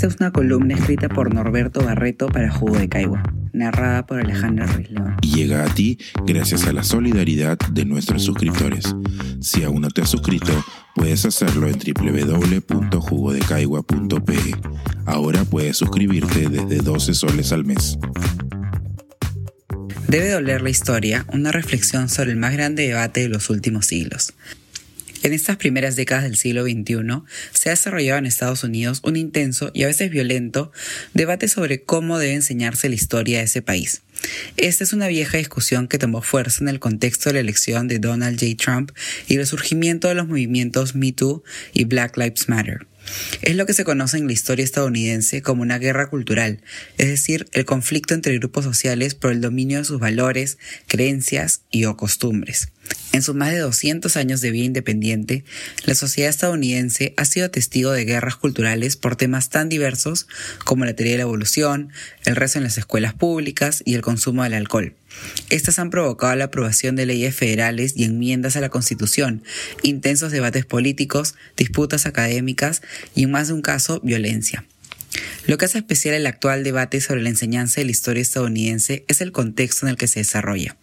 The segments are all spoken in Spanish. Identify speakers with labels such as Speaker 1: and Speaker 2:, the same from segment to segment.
Speaker 1: Esta es una columna escrita por Norberto Barreto para Jugo de Caigua, narrada por Alejandra Ruiz León.
Speaker 2: Y llega a ti gracias a la solidaridad de nuestros suscriptores. Si aún no te has suscrito, puedes hacerlo en www.jugodecaigua.pe. Ahora puedes suscribirte desde 12 soles al mes.
Speaker 1: Debe doler la historia, una reflexión sobre el más grande debate de los últimos siglos. En estas primeras décadas del siglo XXI se ha desarrollado en Estados Unidos un intenso y a veces violento debate sobre cómo debe enseñarse la historia de ese país. Esta es una vieja discusión que tomó fuerza en el contexto de la elección de Donald J. Trump y el surgimiento de los movimientos Me Too y Black Lives Matter. Es lo que se conoce en la historia estadounidense como una guerra cultural, es decir, el conflicto entre grupos sociales por el dominio de sus valores, creencias y o costumbres. En sus más de 200 años de vida independiente, la sociedad estadounidense ha sido testigo de guerras culturales por temas tan diversos como la teoría de la evolución, el rezo en las escuelas públicas y el consumo del alcohol. Estas han provocado la aprobación de leyes federales y enmiendas a la Constitución, intensos debates políticos, disputas académicas y en más de un caso violencia. Lo que hace especial el actual debate sobre la enseñanza de la historia estadounidense es el contexto en el que se desarrolla.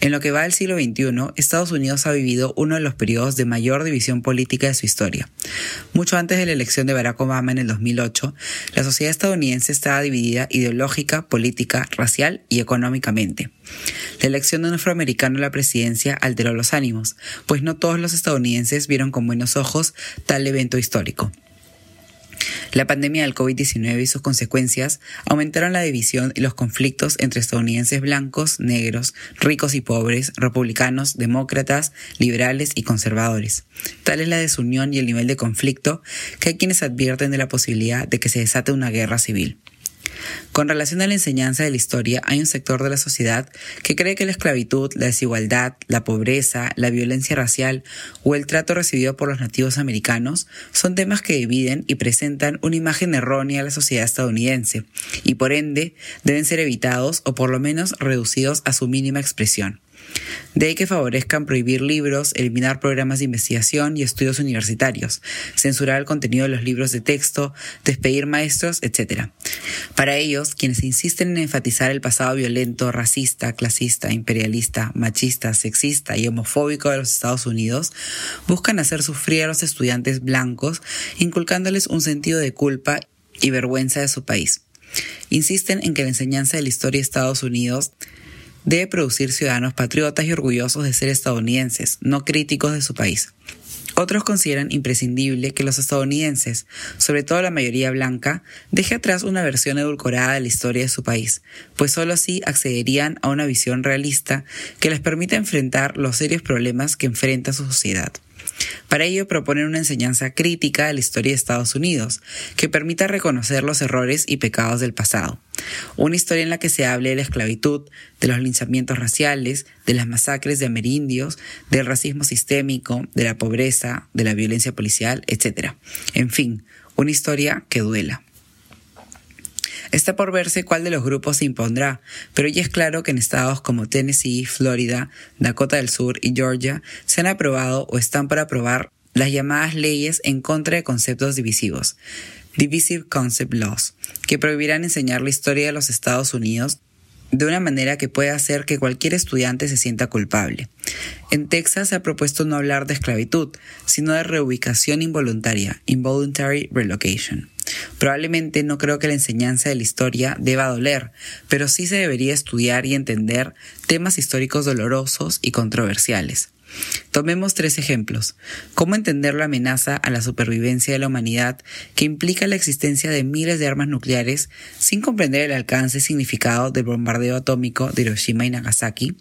Speaker 1: En lo que va del siglo XXI, Estados Unidos ha vivido uno de los periodos de mayor división política de su historia. Mucho antes de la elección de Barack Obama en el 2008, la sociedad estadounidense estaba dividida ideológica, política, racial y económicamente. La elección de un afroamericano a la presidencia alteró los ánimos, pues no todos los estadounidenses vieron con buenos ojos tal evento histórico. La pandemia del COVID-19 y sus consecuencias aumentaron la división y los conflictos entre estadounidenses blancos, negros, ricos y pobres, republicanos, demócratas, liberales y conservadores. Tal es la desunión y el nivel de conflicto que hay quienes advierten de la posibilidad de que se desate una guerra civil. Con relación a la enseñanza de la historia, hay un sector de la sociedad que cree que la esclavitud, la desigualdad, la pobreza, la violencia racial o el trato recibido por los nativos americanos son temas que dividen y presentan una imagen errónea a la sociedad estadounidense y por ende deben ser evitados o por lo menos reducidos a su mínima expresión. De ahí que favorezcan prohibir libros, eliminar programas de investigación y estudios universitarios, censurar el contenido de los libros de texto, despedir maestros, etc. Para ellos, quienes insisten en enfatizar el pasado violento, racista, clasista, imperialista, machista, sexista y homofóbico de los Estados Unidos, buscan hacer sufrir a los estudiantes blancos, inculcándoles un sentido de culpa y vergüenza de su país. Insisten en que la enseñanza de la historia de Estados Unidos debe producir ciudadanos patriotas y orgullosos de ser estadounidenses, no críticos de su país. Otros consideran imprescindible que los estadounidenses, sobre todo la mayoría blanca, deje atrás una versión edulcorada de la historia de su país, pues sólo así accederían a una visión realista que les permita enfrentar los serios problemas que enfrenta su sociedad. Para ello proponen una enseñanza crítica de la historia de Estados Unidos, que permita reconocer los errores y pecados del pasado. Una historia en la que se hable de la esclavitud, de los linchamientos raciales, de las masacres de amerindios, del racismo sistémico, de la pobreza, de la violencia policial, etc. En fin, una historia que duela. Está por verse cuál de los grupos se impondrá, pero ya es claro que en estados como Tennessee, Florida, Dakota del Sur y Georgia se han aprobado o están por aprobar las llamadas leyes en contra de conceptos divisivos, Divisive Concept Laws, que prohibirán enseñar la historia de los Estados Unidos de una manera que pueda hacer que cualquier estudiante se sienta culpable. En Texas se ha propuesto no hablar de esclavitud, sino de reubicación involuntaria, involuntary relocation. Probablemente no creo que la enseñanza de la historia deba doler, pero sí se debería estudiar y entender temas históricos dolorosos y controversiales. Tomemos tres ejemplos. ¿Cómo entender la amenaza a la supervivencia de la humanidad que implica la existencia de miles de armas nucleares sin comprender el alcance y significado del bombardeo atómico de Hiroshima y Nagasaki?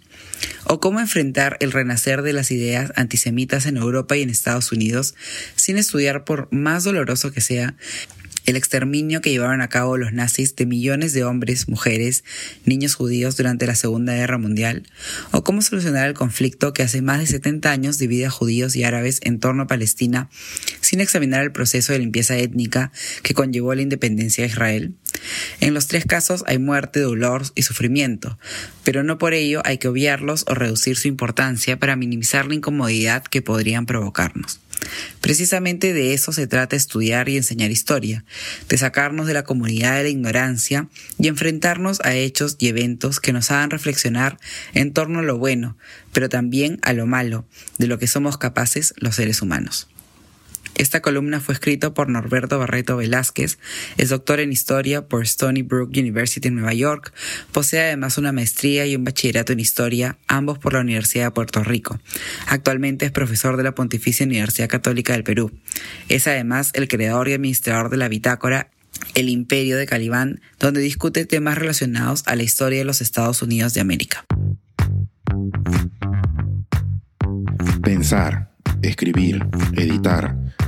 Speaker 1: ¿O cómo enfrentar el renacer de las ideas antisemitas en Europa y en Estados Unidos sin estudiar, por más doloroso que sea, el exterminio que llevaron a cabo los nazis de millones de hombres, mujeres, niños judíos durante la Segunda Guerra Mundial, o cómo solucionar el conflicto que hace más de 70 años divide a judíos y árabes en torno a Palestina, sin examinar el proceso de limpieza étnica que conllevó la independencia de Israel. En los tres casos hay muerte, dolor y sufrimiento, pero no por ello hay que obviarlos o reducir su importancia para minimizar la incomodidad que podrían provocarnos. Precisamente de eso se trata estudiar y enseñar historia, de sacarnos de la comunidad de la ignorancia y enfrentarnos a hechos y eventos que nos hagan reflexionar en torno a lo bueno, pero también a lo malo, de lo que somos capaces los seres humanos. Esta columna fue escrita por Norberto Barreto Velázquez, es doctor en historia por Stony Brook University en Nueva York, posee además una maestría y un bachillerato en historia, ambos por la Universidad de Puerto Rico. Actualmente es profesor de la Pontificia Universidad Católica del Perú. Es además el creador y administrador de la bitácora El Imperio de Calibán, donde discute temas relacionados a la historia de los Estados Unidos de América.
Speaker 2: Pensar, escribir, editar